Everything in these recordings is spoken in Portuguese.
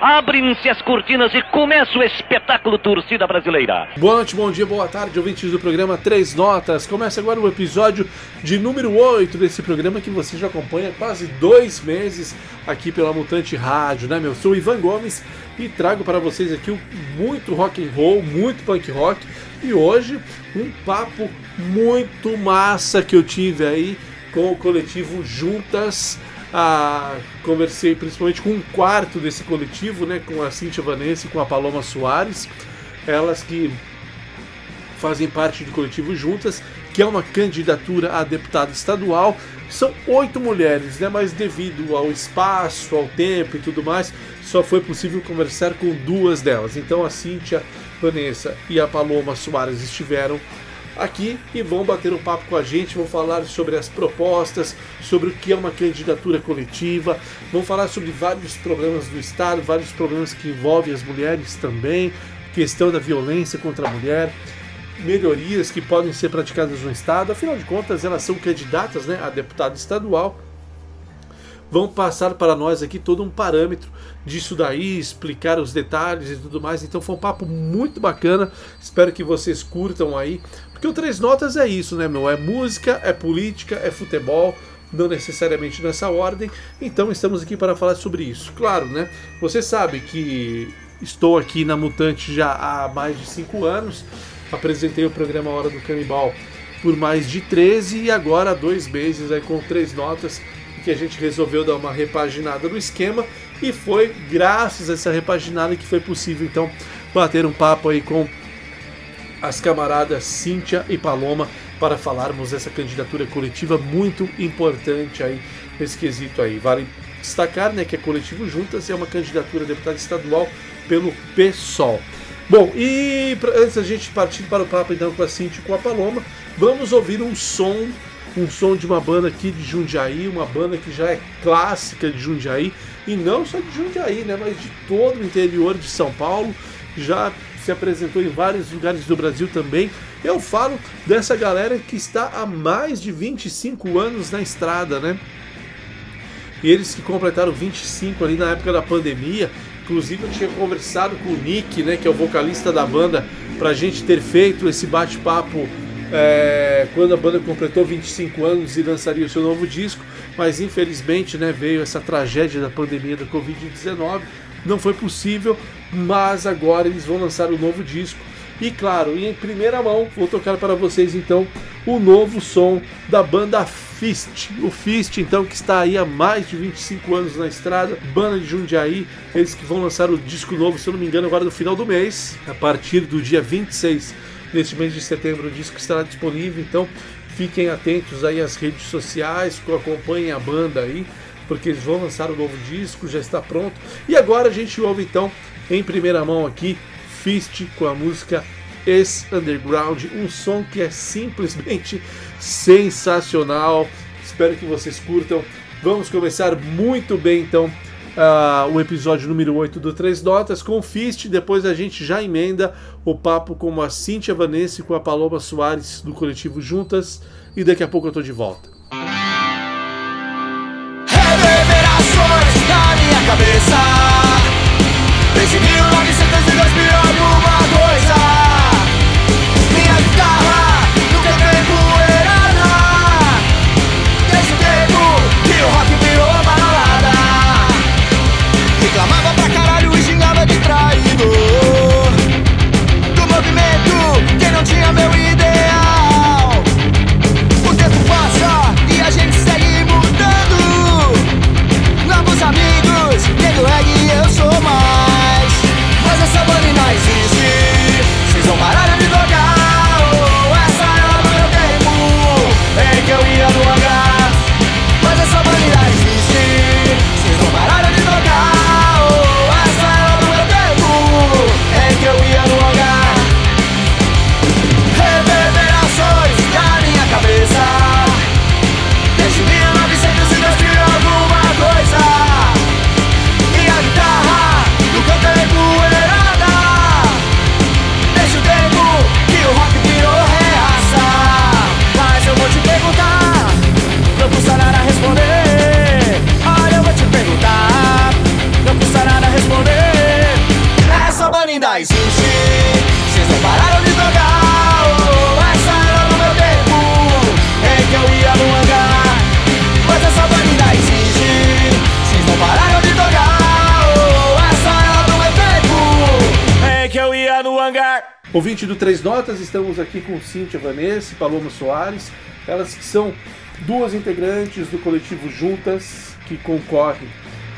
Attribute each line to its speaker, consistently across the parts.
Speaker 1: Abrem-se as cortinas e começa o espetáculo Torcida Brasileira.
Speaker 2: Boa noite, bom dia, boa tarde, ouvintes do programa Três Notas. Começa agora o episódio de número 8 desse programa que você já acompanha há quase dois meses aqui pela Mutante Rádio, né, meu? Sou Ivan Gomes e trago para vocês aqui muito rock and roll, muito punk rock e hoje um papo muito massa que eu tive aí com o coletivo Juntas ah, conversei principalmente com um quarto desse coletivo, né, com a Cintia Vanessa e com a Paloma Soares, elas que fazem parte do coletivo Juntas, que é uma candidatura a deputado estadual. São oito mulheres, né, mas devido ao espaço, ao tempo e tudo mais, só foi possível conversar com duas delas. Então a Cíntia Vanessa e a Paloma Soares estiveram aqui e vão bater um papo com a gente, vão falar sobre as propostas, sobre o que é uma candidatura coletiva, vão falar sobre vários problemas do Estado, vários problemas que envolvem as mulheres também, questão da violência contra a mulher, melhorias que podem ser praticadas no Estado, afinal de contas elas são candidatas né, a deputado estadual vão passar para nós aqui todo um parâmetro disso daí, explicar os detalhes e tudo mais. Então foi um papo muito bacana. Espero que vocês curtam aí. Porque o Três Notas é isso, né, meu? É música, é política, é futebol, não necessariamente nessa ordem. Então estamos aqui para falar sobre isso. Claro, né? Você sabe que estou aqui na Mutante já há mais de cinco anos. Apresentei o programa Hora do Canibal por mais de 13 e agora há dois meses aí com três notas que a gente resolveu dar uma repaginada no esquema e foi graças a essa repaginada que foi possível então bater um papo aí com as camaradas Cíntia e Paloma para falarmos dessa candidatura coletiva muito importante aí nesse quesito aí. Vale destacar né, que é coletivo Juntas é uma candidatura a deputado estadual pelo PSOL. Bom, e antes da gente partir para o papo então com a Cintia e com a Paloma, vamos ouvir um som, um som de uma banda aqui de Jundiaí, uma banda que já é clássica de Jundiaí, e não só de Jundiaí, né, mas de todo o interior de São Paulo, já se apresentou em vários lugares do Brasil também. Eu falo dessa galera que está há mais de 25 anos na estrada, né? E eles que completaram 25 ali na época da pandemia. Inclusive eu tinha conversado com o Nick, né, que é o vocalista da banda, pra gente ter feito esse bate-papo é, quando a banda completou 25 anos e lançaria o seu novo disco, mas infelizmente né, veio essa tragédia da pandemia da Covid-19 não foi possível, mas agora eles vão lançar o um novo disco. E claro, em primeira mão, vou tocar para vocês então o novo som da banda Fist. O Fist, então, que está aí há mais de 25 anos na estrada, banda de Jundiaí, eles que vão lançar o disco novo, se eu não me engano, agora no final do mês, a partir do dia 26 deste mês de setembro, o disco estará disponível, então fiquem atentos aí às redes sociais, acompanhem a banda aí porque eles vão lançar o novo disco, já está pronto. E agora a gente ouve então em primeira mão aqui Fist com a música Ex Underground, um som que é simplesmente sensacional. Espero que vocês curtam. Vamos começar muito bem então uh, o episódio número 8 do Três Notas com Fist. Depois a gente já emenda o papo com a Cíntia Vanessa e com a Paloma Soares do coletivo Juntas. E daqui a pouco eu tô de volta. Ouvinte do Três Notas, estamos aqui com Cíntia Vanessa e Paloma Soares, elas que são duas integrantes do coletivo Juntas, que concorrem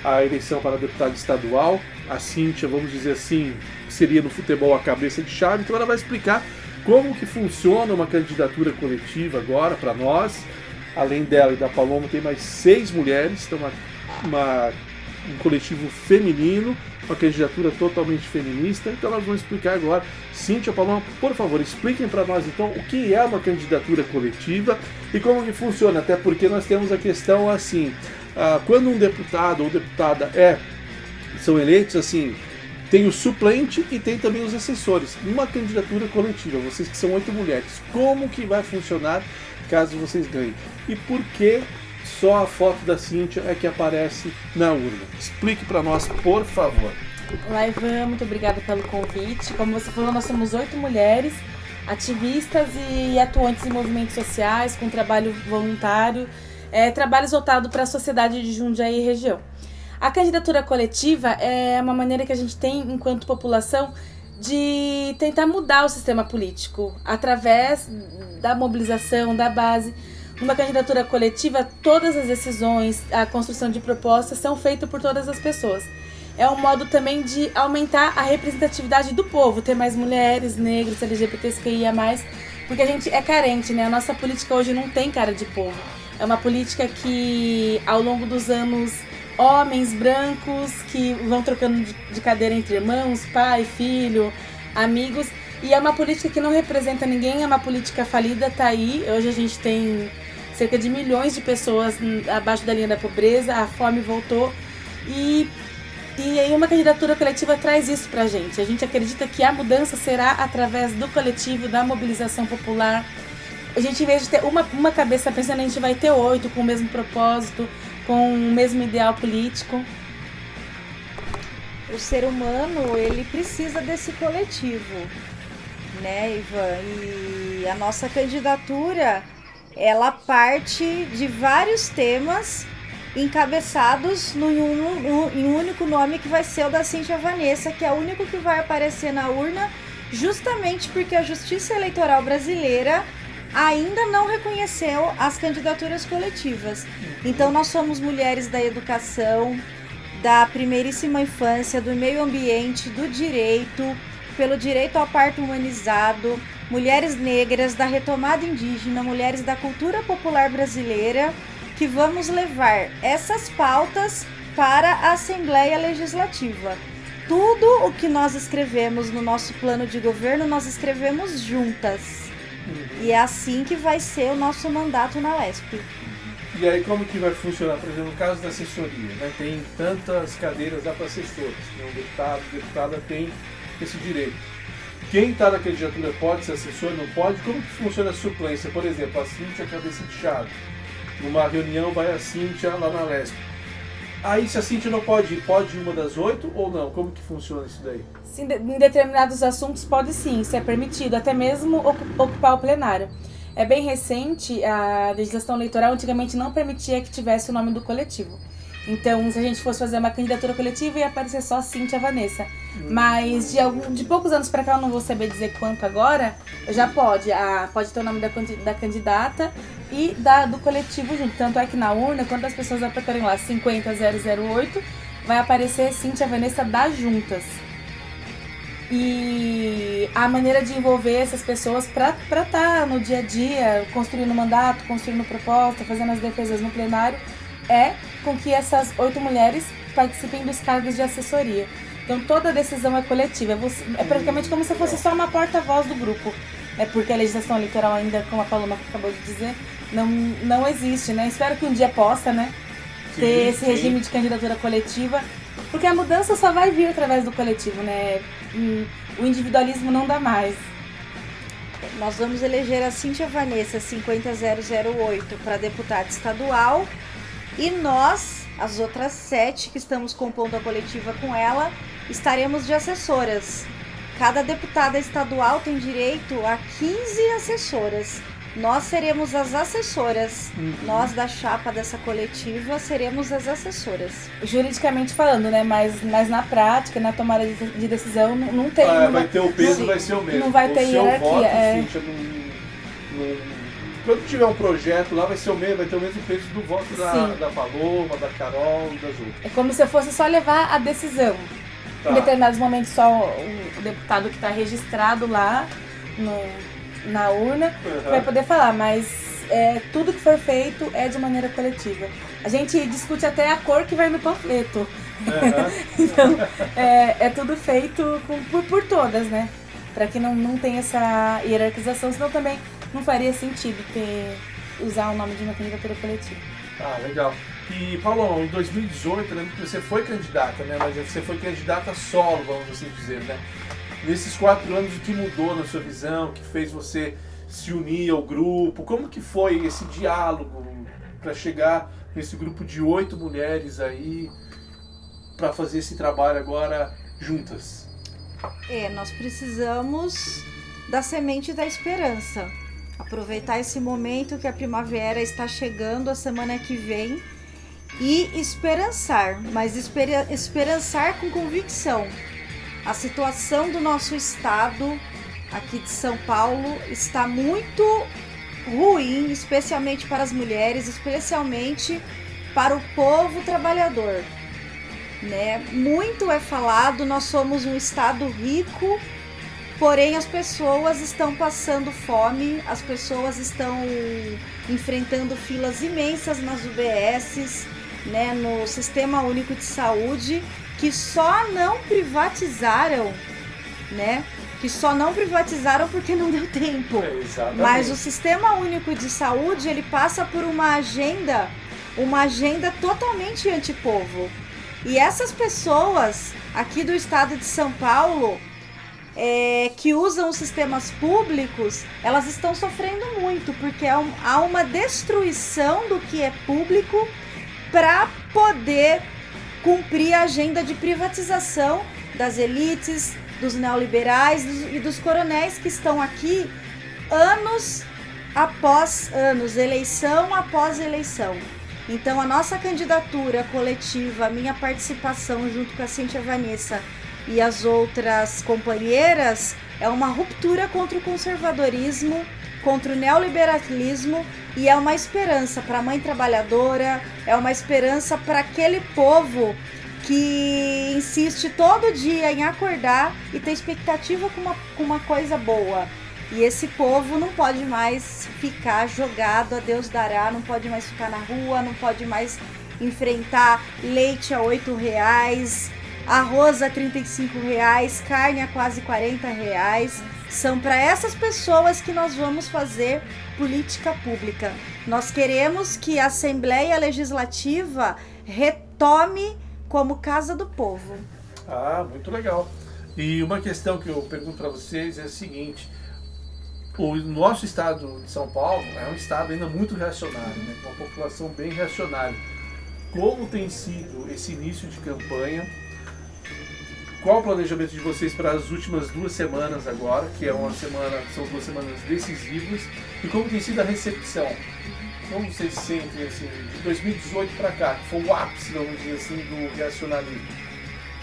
Speaker 2: à eleição para deputado estadual. A Cíntia, vamos dizer assim, seria no futebol a cabeça de chave, então ela vai explicar como que funciona uma candidatura coletiva agora para nós. Além dela e da Paloma, tem mais seis mulheres, então uma, uma um coletivo feminino, uma candidatura totalmente feminista. Então nós vamos explicar agora. Cíntia, Paloma, por favor, expliquem para nós então o que é uma candidatura coletiva e como que funciona, até porque nós temos a questão assim, ah, quando um deputado ou deputada é são eleitos assim, tem o suplente e tem também os assessores. Numa candidatura coletiva, vocês que são oito mulheres, como que vai funcionar caso vocês ganhem? E por que só a foto da Cíntia é que aparece na urna? Explique para nós, por favor.
Speaker 3: Olá, Ivan, muito obrigada pelo convite. Como você falou, nós somos oito mulheres, ativistas e atuantes em movimentos sociais, com trabalho voluntário, é, trabalhos voltados para a sociedade de Jundiaí e região. A candidatura coletiva é uma maneira que a gente tem, enquanto população, de tentar mudar o sistema político através da mobilização, da base. Numa candidatura coletiva, todas as decisões, a construção de propostas são feitas por todas as pessoas. É um modo também de aumentar a representatividade do povo, ter mais mulheres, negros, LGBTs que ia mais, porque a gente é carente, né? A nossa política hoje não tem cara de povo. É uma política que, ao longo dos anos, homens brancos que vão trocando de cadeira entre irmãos, pai, filho, amigos. E é uma política que não representa ninguém, é uma política falida, tá aí. Hoje a gente tem cerca de milhões de pessoas abaixo da linha da pobreza, a fome voltou. E, e aí uma candidatura coletiva traz isso pra gente. A gente acredita que a mudança será através do coletivo, da mobilização popular. A gente, em vez de ter uma, uma cabeça pensando, a gente vai ter oito com o mesmo propósito, com o mesmo ideal político.
Speaker 4: O ser humano, ele precisa desse coletivo, né, Ivan? E a nossa candidatura, ela parte de vários temas encabeçados no, no, em um único nome que vai ser o da Cintia Vanessa, que é o único que vai aparecer na urna, justamente porque a Justiça Eleitoral Brasileira ainda não reconheceu as candidaturas coletivas. Então nós somos mulheres da educação, da primeiríssima infância, do meio ambiente, do direito, pelo direito ao parto humanizado, mulheres negras, da retomada indígena, mulheres da cultura popular brasileira, que vamos levar essas pautas para a Assembleia Legislativa. Tudo o que nós escrevemos no nosso plano de governo, nós escrevemos juntas. E é assim que vai ser o nosso mandato na LESP.
Speaker 2: E aí como que vai funcionar? Por exemplo, no caso da assessoria, né? tem tantas cadeiras lá para assessores, né? um deputado, deputada tem esse direito. Quem está na candidatura pode ser assessor, não pode? Como que funciona a suplência? Por exemplo, a Cintia cabeça de chave. Numa reunião vai a Cintia lá na LESP. Aí se a Cintia não pode ir, pode ir uma das oito ou não? Como que funciona isso daí?
Speaker 3: Sim, em determinados assuntos pode sim, isso é permitido, até mesmo ocu- ocupar o plenário. É bem recente, a legislação eleitoral antigamente não permitia que tivesse o nome do coletivo. Então, se a gente fosse fazer uma candidatura coletiva, ia aparecer só Cintia Vanessa. Mas de, algum, de poucos anos pra cá, eu não vou saber dizer quanto agora, já pode. A, pode ter o nome da, da candidata e da, do coletivo junto. Tanto é que na urna, quando as pessoas apertarem lá 50008, vai aparecer Cintia Vanessa das Juntas. E a maneira de envolver essas pessoas para estar no dia a dia, construindo mandato, construindo proposta, fazendo as defesas no plenário, é com que essas oito mulheres participem dos cargos de assessoria. Então toda decisão é coletiva, é, você- é praticamente como se fosse só uma porta-voz do grupo. É porque a legislação eleitoral ainda, como a Paloma acabou de dizer, não, não existe, né? Espero que um dia possa, né? ter
Speaker 2: Sim,
Speaker 3: esse
Speaker 2: sim.
Speaker 3: regime de candidatura coletiva, porque a mudança só vai vir através do coletivo, né? O individualismo não dá mais.
Speaker 4: Nós vamos eleger a Cíntia Vanessa 50008 para deputada estadual e nós, as outras sete que estamos compondo a coletiva com ela, estaremos de assessoras. cada deputada estadual tem direito a 15 assessoras. Nós seremos as assessoras.
Speaker 2: Uhum.
Speaker 4: Nós da chapa dessa coletiva seremos as assessoras.
Speaker 3: Juridicamente falando, né? Mas, mas na prática, na tomada de, de decisão, não, não tem.
Speaker 2: Ah,
Speaker 3: não
Speaker 2: vai ter o peso,
Speaker 3: não-
Speaker 2: vai ser o mesmo.
Speaker 3: não vai ter
Speaker 2: o seu
Speaker 3: hierarquia,
Speaker 2: voto,
Speaker 3: é.
Speaker 2: Cíntia, não- não- quando tiver um projeto lá, vai ser o mesmo, vai ter o mesmo peso do voto da,
Speaker 3: Sim.
Speaker 2: da Paloma, da Carol e das outras.
Speaker 3: É como se fosse só levar a decisão.
Speaker 2: Tá.
Speaker 3: Em determinados momentos, só o, o deputado que está registrado lá no- na urna
Speaker 2: Uhum.
Speaker 3: vai poder falar, mas é, tudo que for feito é de maneira coletiva. A gente discute até a cor que vai no panfleto.
Speaker 2: Uhum.
Speaker 3: Então, é, é tudo feito com- por, por todas, né? Para que não, não tenha essa hierarquização, senão também não faria sentido ter usar o nome de uma candidatura coletiva.
Speaker 2: Ah, legal. E, Paulo, em 2018, eu lembro que você foi candidata, né? Mas você foi candidata solo, vamos assim dizer, né? Nesses quatro anos, o que mudou na sua visão? O que fez você se unir ao grupo? Como que foi esse diálogo para chegar nesse grupo de oito mulheres aí para fazer esse trabalho agora juntas?
Speaker 4: É, nós precisamos da semente da esperança. Aproveitar esse momento que a primavera está chegando a semana que vem e esperançar, mas espera- esperançar com convicção. A situação do nosso estado aqui de São Paulo está muito ruim, especialmente para as mulheres, especialmente para o povo trabalhador né? Muito é falado, nós somos um estado rico, porém as pessoas estão passando fome, as pessoas estão enfrentando filas imensas nas UBSs, né, no Sistema Único de Saúde, que só não privatizaram, né? Que só não privatizaram porque não deu tempo.
Speaker 2: É.
Speaker 4: Mas o Sistema Único de Saúde, ele passa por uma agenda, uma agenda totalmente antipovo. E essas pessoas aqui do estado de São Paulo, é, que usam os sistemas públicos, elas estão sofrendo muito, porque há, um- há uma destruição do que é público para poder cumprir a agenda de privatização das elites, dos neoliberais e dos coronéis que estão aqui anos após anos, eleição após eleição. Então a nossa candidatura coletiva, a minha participação junto com a Cintia Vanessa e as outras companheiras é uma ruptura contra o conservadorismo, contra o neoliberalismo e é uma esperança para a mãe trabalhadora, é uma esperança para aquele povo que insiste todo dia em acordar e ter expectativa com uma, com uma coisa boa. E esse povo não pode mais ficar jogado a Deus dará, não pode mais ficar na rua, não pode mais enfrentar leite a oito reais, arroz a 35 reais, carne a quase 40 reais. São para essas pessoas que nós vamos fazer política pública. Nós queremos que a Assembleia Legislativa retome como casa do povo.
Speaker 2: Ah, muito legal. E uma questão que eu pergunto para vocês é a seguinte: o nosso estado de São Paulo é um estado ainda muito reacionário, né, uma população bem reacionária. Como tem sido esse início de campanha? Qual o planejamento de vocês para as últimas duas semanas agora, que é uma semana, são duas semanas decisivas, e como tem sido a recepção? Como vocês sentem assim, de 2018 para cá, que foi o ápice, vamos dizer assim, do reacionarismo?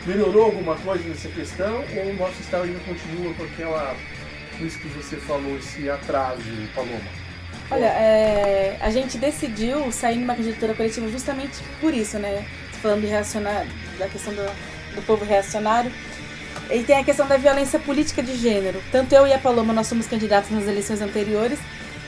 Speaker 2: Melhorou alguma coisa nessa questão ou o nosso estado ainda continua com aquela, isso que você falou, esse atraso, Paloma?
Speaker 3: Olha, é, a gente decidiu sair numa candidatura coletiva justamente por isso, né? Falando de reacionar, da questão do, do povo reacionário. E tem a questão da violência política de gênero. Tanto eu e a Paloma, nós somos candidatos nas eleições anteriores.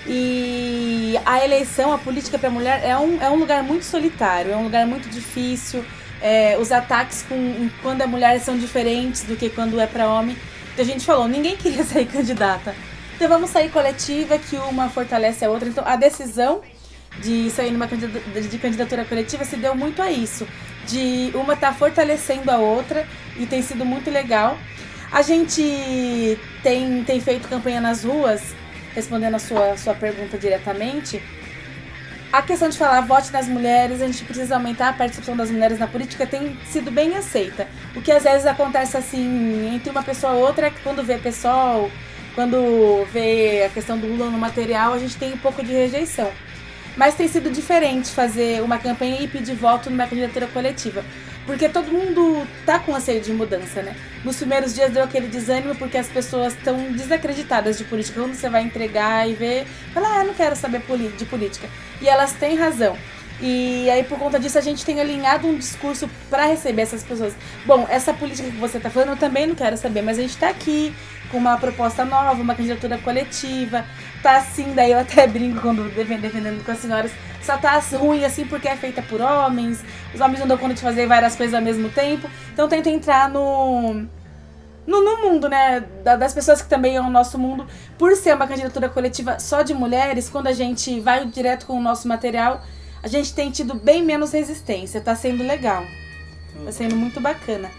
Speaker 3: E a eleição, a política para mulher é um, é um lugar muito solitário, é um lugar muito difícil. É, os ataques com, quando a mulher são diferentes do que quando é para homem. Então a gente falou, ninguém queria sair candidata. Então vamos sair coletiva, que uma fortalece a outra. Então a decisão de sair numa de candidatura coletiva se deu muito a isso. De uma estar fortalecendo a outra e tem sido muito legal. A gente tem, tem feito campanha nas ruas, respondendo a sua, sua pergunta diretamente. a questão de falar vote nas mulheres, a gente precisa aumentar a participação das mulheres na política, tem sido bem aceita. O que às vezes acontece assim, entre uma pessoa e outra, é que quando vê pessoal, quando vê a questão do Lula no material, a gente tem um pouco de rejeição. Mas tem sido diferente fazer uma campanha e pedir voto numa candidatura coletiva. Porque todo mundo tá com anseio de mudança, né? Nos primeiros dias deu aquele desânimo porque as pessoas estão desacreditadas de política. Quando você vai entregar e ver, fala, ah, não quero saber de política. E elas têm razão. E aí, por conta disso, a gente tem alinhado um discurso para receber essas pessoas. Bom, essa política que você tá falando, eu também não quero saber, mas a gente tá aqui com uma proposta nova, uma candidatura coletiva. Tá assim, daí eu até brinco quando defendendo com as senhoras só tá ruim assim porque é feita por homens, os homens não dão conta de fazer várias coisas ao mesmo tempo. Então tento entrar no. No, no mundo, né? Das pessoas que também é o nosso mundo. Por ser uma candidatura coletiva só de mulheres, quando a gente vai direto com o nosso material, a gente tem tido bem menos resistência. Tá sendo legal. Tá sendo muito bacana.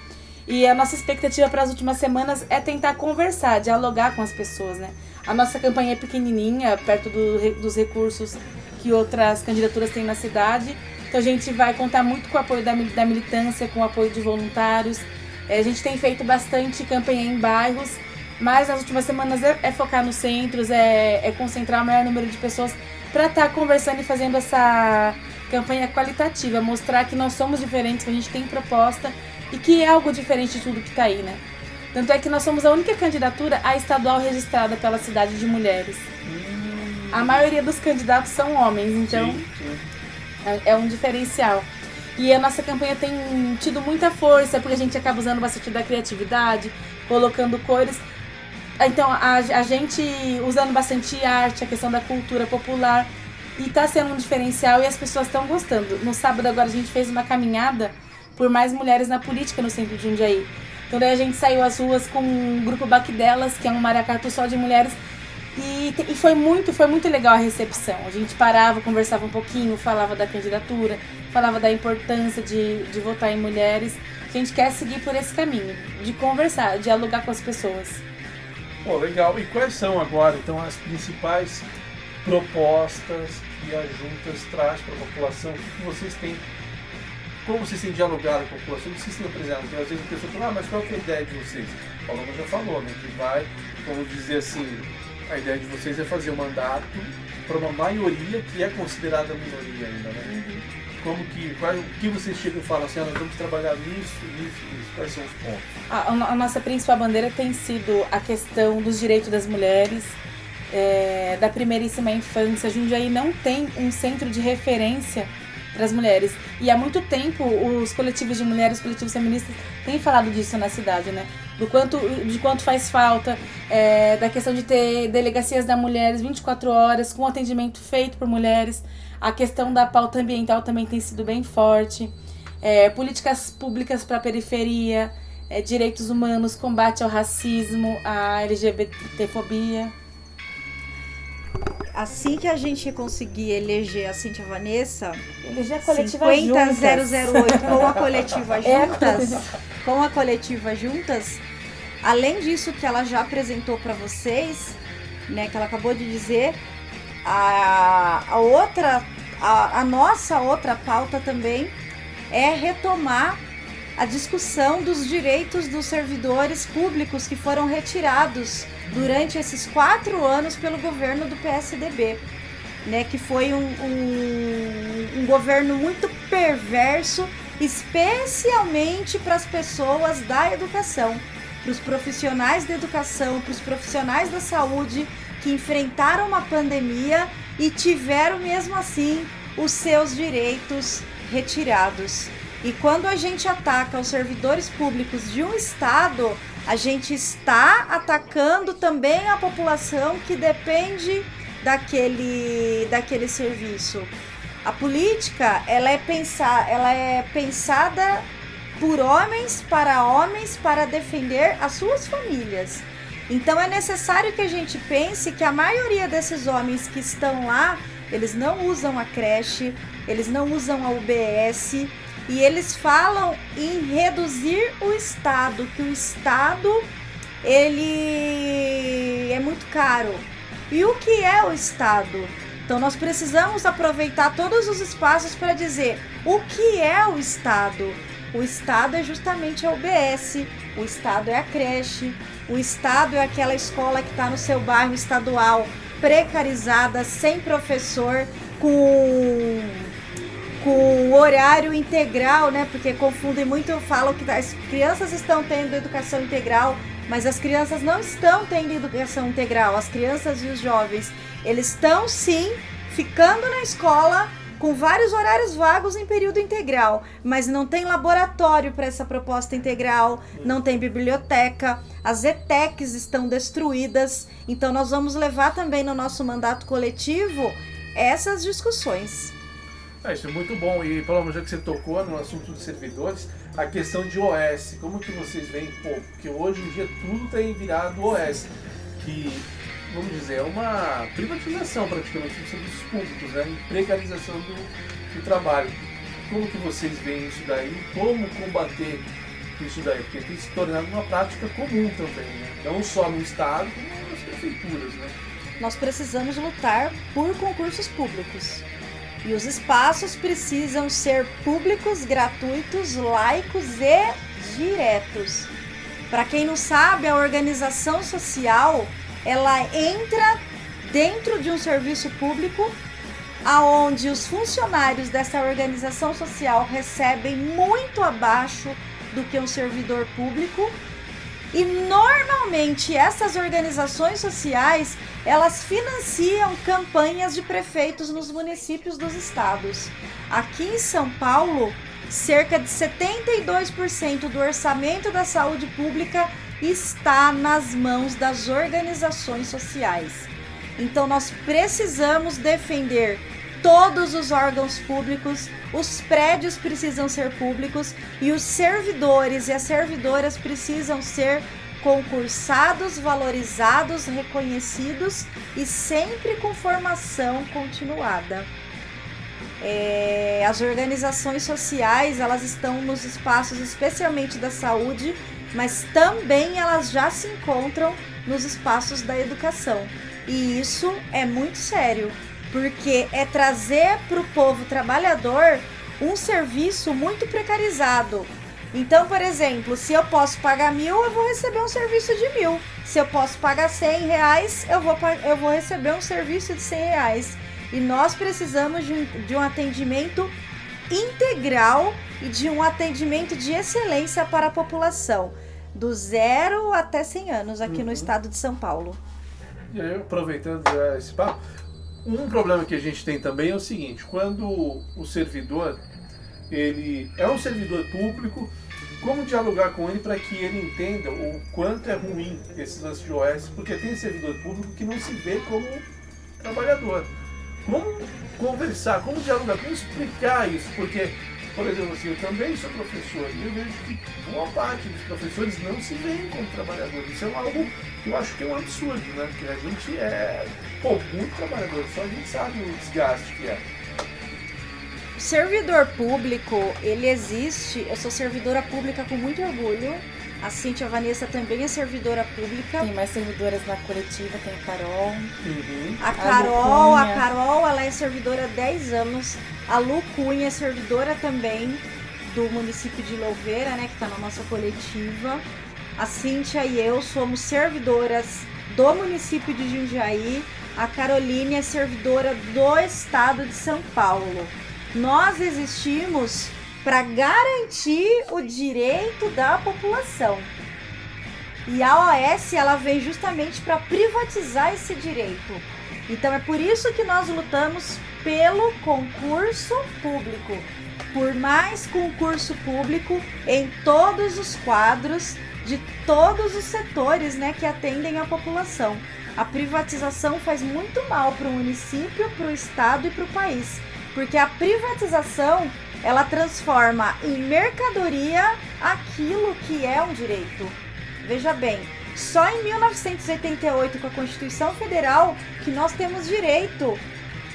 Speaker 3: E a nossa expectativa para as últimas semanas é tentar conversar, dialogar com as pessoas, né? A nossa campanha é pequenininha, perto do, dos recursos que outras candidaturas têm na cidade. Então a gente vai contar muito com o apoio da, da militância, com o apoio de voluntários. É, a gente tem feito bastante campanha em bairros, mas nas últimas semanas é, é focar nos centros, é, é, concentrar o maior número de pessoas para estar tá conversando e fazendo essa campanha qualitativa, mostrar que nós somos diferentes, que a gente tem proposta e que é algo diferente de tudo que está aí, né? Tanto é que nós somos a única candidatura a estadual registrada pela cidade de mulheres. A maioria dos candidatos são homens, então sim. É, é um diferencial. E a nossa campanha tem tido muita força, porque a gente acaba usando bastante da criatividade, colocando cores. Então, a, a gente usando bastante arte, a questão da cultura popular. E tá sendo um diferencial e as pessoas estão gostando. No sábado agora a gente fez uma caminhada por mais mulheres na política no centro de Jundiaí. Então daí a gente saiu às ruas com um grupo Baquidelas, que é um maracatu só de mulheres, e, e, foi muito, foi muito legal a recepção. A gente parava, conversava um pouquinho, falava da candidatura, falava da importância de, de votar em mulheres. A gente quer seguir por esse caminho, de conversar, dialogar com as pessoas.
Speaker 2: Pô, legal. E quais são agora, então, as principais propostas que a Juntas traz para a população? O que vocês têm como vocês têm dialogado com a população, vocês têm apresentado? Porque às vezes a pessoa fala, ah, mas qual é a ideia de vocês? O Paloma já falou, né? Que vai, vamos dizer assim, a ideia de vocês é fazer um mandato para uma maioria que é considerada minoria ainda, né? Uhum. Como que, qual, o que vocês chegam e falam assim, ah, nós vamos trabalhar nisso, nisso, nisso, quais são os pontos?
Speaker 3: A, a nossa principal bandeira tem sido a questão dos direitos das mulheres, é, da primeiríssima infância. A Jundiaí não tem um centro de referência para as mulheres. E há muito tempo os coletivos de mulheres, os coletivos feministas têm falado disso na cidade, né? Do quanto, de quanto faz falta, é, da questão de ter delegacias da mulheres 24 horas, com atendimento feito por mulheres. A questão da pauta ambiental também tem sido bem forte. É, políticas públicas para a periferia, é, direitos humanos, combate ao racismo, à LGBTfobia
Speaker 4: assim que a gente conseguir eleger a Cintia Vanessa,
Speaker 3: eleger a coletiva
Speaker 4: 50008 com a coletiva é. juntas, com a coletiva juntas, além disso que ela já apresentou para vocês, né, que ela acabou de dizer, a, a outra, a, a nossa outra pauta também é retomar a discussão dos direitos dos servidores públicos que foram retirados durante esses quatro anos pelo governo do PSDB, né, que foi um, um, um governo muito perverso, especialmente para as pessoas da educação, para os profissionais da educação, para os profissionais da saúde que enfrentaram uma pandemia e tiveram mesmo assim os seus direitos retirados. E quando a gente ataca os servidores públicos de um estado, a gente está atacando também a população que depende daquele, daquele serviço. A política, ela é, pensar, ela é pensada por homens, para homens, para defender as suas famílias. Então é necessário que a gente pense que a maioria desses homens que estão lá, eles não usam a creche, eles não usam a UBS, e eles falam em reduzir o Estado, que o Estado ele é muito caro. E o que é o Estado? Então nós precisamos aproveitar todos os espaços para dizer o que é o Estado. O Estado é justamente a UBS, o Estado é a creche, o Estado é aquela escola que está no seu bairro estadual, precarizada, sem professor, com com horário integral, né? Porque confundem muito, falo que as crianças estão tendo educação integral, mas as crianças não estão tendo educação integral. As crianças e os jovens, eles estão sim ficando na escola com vários horários vagos em período integral, mas não tem laboratório para essa proposta integral, não tem biblioteca, as ETECs estão destruídas. Então nós vamos levar também no nosso mandato coletivo essas discussões.
Speaker 2: Ah, isso é muito bom. E, Paloma, já que você tocou no assunto dos servidores, a questão de OS, como que vocês veem? Pô, porque hoje em dia tudo tem virado OS, que, vamos dizer, é uma privatização praticamente dos serviços públicos, né? Precarização do, do trabalho. Como que vocês veem isso daí? Como combater isso daí? Porque tem se tornado uma prática comum também, né? Não só no Estado, como nas prefeituras, né?
Speaker 4: Nós precisamos lutar por concursos públicos. E os espaços precisam ser públicos, gratuitos, laicos e diretos. Para quem não sabe, a organização social, ela entra dentro de um serviço público aonde os funcionários dessa organização social recebem muito abaixo do que um servidor público e normalmente essas organizações sociais, elas financiam campanhas de prefeitos nos municípios dos estados. Aqui em São Paulo, cerca de 72% do orçamento da saúde pública está nas mãos das organizações sociais. Então nós precisamos defender todos os órgãos públicos, os prédios precisam ser públicos e os servidores e as servidoras precisam ser concursados, valorizados, reconhecidos e sempre com formação continuada. É, as organizações sociais elas estão nos espaços especialmente da saúde, mas também elas já se encontram nos espaços da educação. E isso é muito sério, porque é trazer para o povo trabalhador um serviço muito precarizado. Então, por exemplo, se eu posso pagar mil, eu vou receber um serviço de mil. Se eu posso pagar cem reais, eu vou, eu vou receber um serviço de cem reais. E nós precisamos de um, de um atendimento integral e de um atendimento de excelência para a população, do zero até 100 anos aqui
Speaker 2: Uhum.
Speaker 4: no estado de São Paulo.
Speaker 2: E aí, aproveitando já esse papo, um problema que a gente tem também é o seguinte, quando o servidor ele é um servidor público, como dialogar com ele para que ele entenda o quanto é ruim esse lance de OS, porque tem servidor público que não se vê como trabalhador. Como conversar, como dialogar, como explicar isso? Porque, por exemplo, assim, eu também sou professor e eu vejo que boa parte dos professores não se veem como trabalhadores. Isso é algo que eu acho que é um absurdo, né? Porque a gente é, pô, muito trabalhador, só a gente sabe o desgaste que é.
Speaker 4: O servidor público, ele existe. Eu sou servidora pública com muito orgulho. A Cintia Vanessa também é servidora pública.
Speaker 3: Tem mais servidoras na coletiva, tem a Carol.
Speaker 2: Uhum.
Speaker 4: A Carol, a
Speaker 3: Lucunha.
Speaker 4: Carol, ela é servidora há 10 anos. A Lu Cunha é servidora também do município de Louveira, né, que está na nossa coletiva. A Cíntia e eu somos servidoras do município de Jundiaí. A Caroline é servidora do estado de São Paulo. Nós existimos para garantir o direito da população. E a OS ela vem justamente para privatizar esse direito. Então é por isso que nós lutamos pelo concurso público, por mais concurso público em todos os quadros de todos os setores, né, que atendem a população. A privatização faz muito mal para o município, para o estado e para o país, porque a privatização ela transforma em mercadoria aquilo que é um direito. Veja bem, só em 1988, com a Constituição Federal, que nós temos direito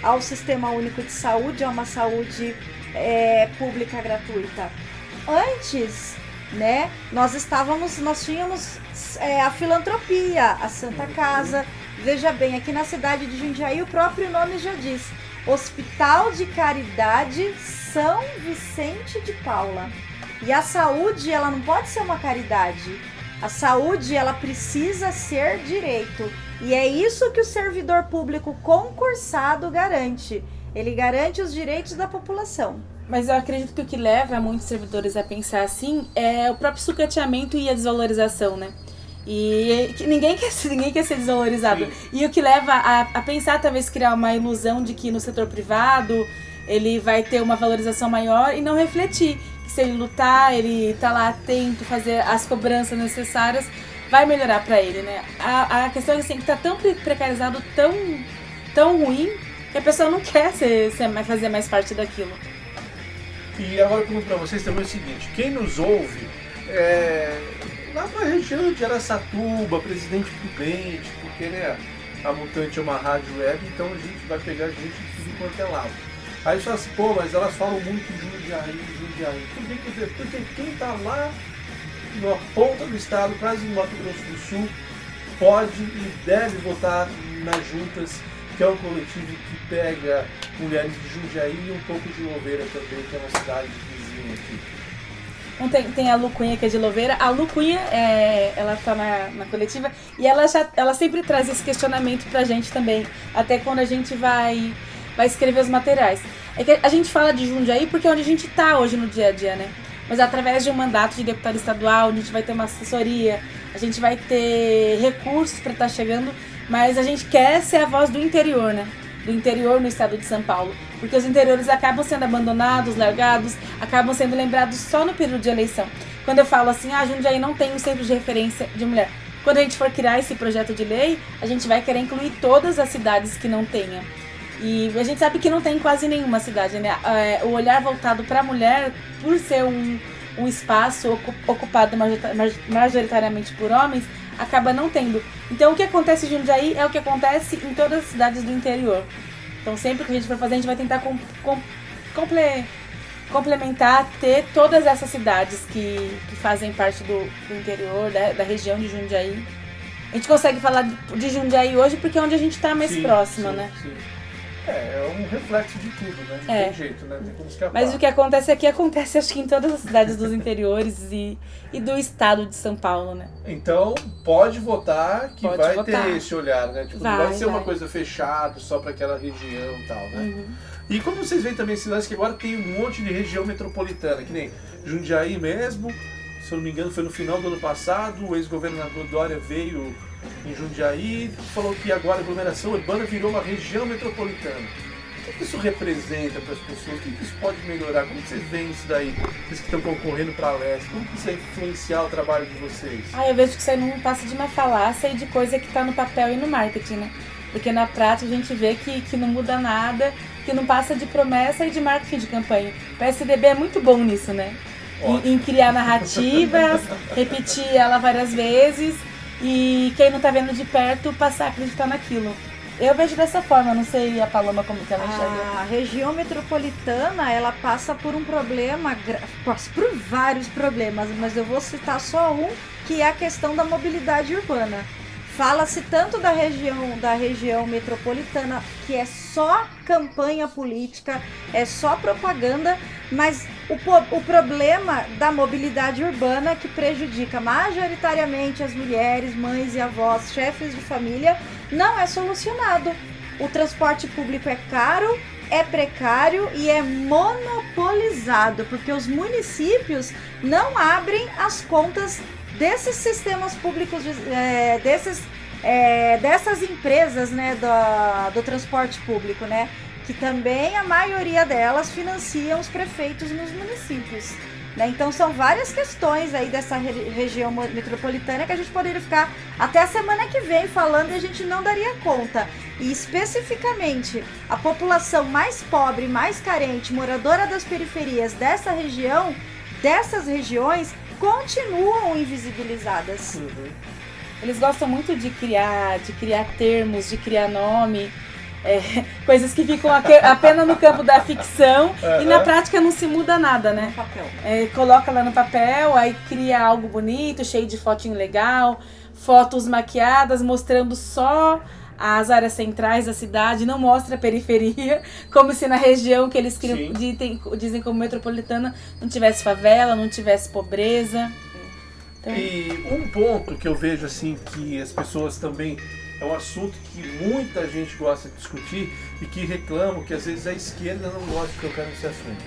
Speaker 4: ao Sistema Único de Saúde, a uma saúde é, pública gratuita. Antes, né, nós estávamos, nós tínhamos é, a filantropia, a Santa Casa, Veja bem, aqui na cidade de Jundiaí o próprio nome já diz: Hospital de Caridade São Vicente de Paula. E a saúde, ela não pode ser uma caridade. A saúde, ela precisa ser direito. E é isso que o servidor público concursado garante. Ele garante os direitos da população.
Speaker 3: Mas eu acredito que o que leva muitos servidores a pensar assim é o próprio sucateamento e a desvalorização, né? E que ninguém quer, ser- ninguém quer ser desvalorizado.
Speaker 2: Sim.
Speaker 3: E o que leva a, a pensar, talvez, criar uma ilusão de que no setor privado ele vai ter uma valorização maior e não refletir. Que se ele lutar, ele tá lá atento, fazer as cobranças necessárias, vai melhorar pra ele, né? A, a questão é assim, que tá tão pre- precarizado, tão, tão ruim, que a pessoa não quer ser, ser fazer mais parte daquilo.
Speaker 2: E agora eu pergunto pra vocês também o seguinte, quem nos ouve é, lá pra região de Araçatuba, Presidente Prudente, porque né, a Mutante é uma rádio web, então a gente vai pegar gente de tudo quanto é lado. Aí fala assim, pô, mas elas falam muito em Jundiaí, Jundiaí. Por que que Porque quem tá lá na ponta do estado, quase no Mato Grosso do Sul, pode e deve votar nas juntas, que é um coletivo que pega mulheres de Jundiaí e um pouco de Louveira também, que é uma cidade vizinha aqui.
Speaker 3: Então tem, tem a Lu Cunha, que é de Louveira. A Lu Cunha, é, ela tá na, na coletiva e ela, já, ela sempre traz esse questionamento pra gente também. Até quando a gente vai, vai escrever os materiais. É que a gente fala de Jundiaí porque é onde a gente tá hoje no dia a dia, né? Mas através de um mandato de deputado estadual, a gente vai ter uma assessoria, a gente vai ter recursos para estar chegando, mas a gente quer ser a voz do interior, né? Do interior no estado de São Paulo. Porque os interiores acabam sendo abandonados, largados, acabam sendo lembrados só no período de eleição. Quando eu falo assim, ah, Jundiaí não tem um centro de referência de mulher. Quando a gente for criar esse projeto de lei, a gente vai querer incluir todas as cidades que não tenham. E a gente sabe que não tem quase nenhuma cidade, né? É, o olhar voltado para a mulher, por ser um, um espaço ocu- ocupado majorita- maj- majoritariamente por homens, acaba não tendo. Então o que acontece em Jundiaí é o que acontece em todas as cidades do interior. Então sempre que a gente for fazer, a gente vai tentar com, com- comple- complementar, ter todas essas cidades que, que fazem parte do, do interior, da, da região de Jundiaí. A gente consegue falar de, Jundiaí hoje porque é onde a gente está mais
Speaker 2: Sim,
Speaker 3: próximo,
Speaker 2: sim,
Speaker 3: né?
Speaker 2: sim. É, é um reflexo de tudo, né? Não
Speaker 3: É.
Speaker 2: tem jeito, né? Tem como escapar.
Speaker 3: Mas o que acontece aqui acontece acho que em todas as cidades dos interiores e, e do estado de São Paulo, né?
Speaker 2: Então, pode votar que
Speaker 3: Pode
Speaker 2: vai
Speaker 3: votar.
Speaker 2: ter esse olhar, né? Tipo, não vai
Speaker 3: Vai,
Speaker 2: ser uma
Speaker 3: vai.
Speaker 2: coisa fechada só para aquela região e tal, né?
Speaker 3: Uhum.
Speaker 2: E como vocês veem também esse lance que agora tem um monte de região metropolitana, que nem Jundiaí mesmo, se eu não me engano foi no final do ano passado, o ex-governador Dória veio em Jundiaí falou que agora a aglomeração urbana virou uma região metropolitana. O que que isso representa para as pessoas? O que que isso pode melhorar? Como vocês veem isso daí? Vocês que estão concorrendo para a leste, como que isso vai influenciar o trabalho de vocês?
Speaker 3: Ah, eu vejo que isso aí não passa de uma falácia e de coisa que tá no papel e no marketing, né? Porque na prática a gente vê que, que não muda nada, que não passa de promessa e de marketing de campanha. O PSDB é muito bom nisso, né? Em, em criar narrativas, repetir ela várias vezes e quem não tá vendo de perto passar a acreditar naquilo. Eu vejo dessa forma, não sei a Paloma como que ela enxerga.
Speaker 4: A região metropolitana, ela passa por um problema, passa por vários problemas, mas eu vou citar só um, que é a questão da mobilidade urbana. Fala-se tanto da região, da região metropolitana, que é só campanha política, é só propaganda, mas o, o problema da mobilidade urbana que prejudica majoritariamente as mulheres, mães e avós, chefes de família, não é solucionado. O transporte público é caro, é precário e é monopolizado, porque os municípios não abrem as contas desses sistemas públicos, é, desses, é, dessas empresas né, do, do transporte público, né? Que também a maioria delas financiam os prefeitos nos municípios. né? Então são várias questões aí dessa re- região metropolitana que a gente poderia ficar até a semana que vem falando e a gente não daria conta. E especificamente a população mais pobre, mais carente, moradora das periferias dessa região, dessas regiões, continuam invisibilizadas.
Speaker 2: Uhum.
Speaker 3: Eles gostam muito de criar, de criar termos, de criar nome, é, coisas que ficam apenas no campo da ficção e na prática não se muda nada, né?
Speaker 4: No papel.
Speaker 3: É, coloca lá no papel, aí cria algo bonito, cheio de fotinho legal, fotos maquiadas, mostrando só as áreas centrais da cidade, não mostra a periferia, como se na região que eles criam, dizem, dizem como metropolitana não tivesse favela, não tivesse pobreza. Então,
Speaker 2: E um ponto que eu vejo assim que as pessoas também é um assunto que muita gente gosta de discutir e que reclamam que às vezes a esquerda não gosta de tocar nesse assunto.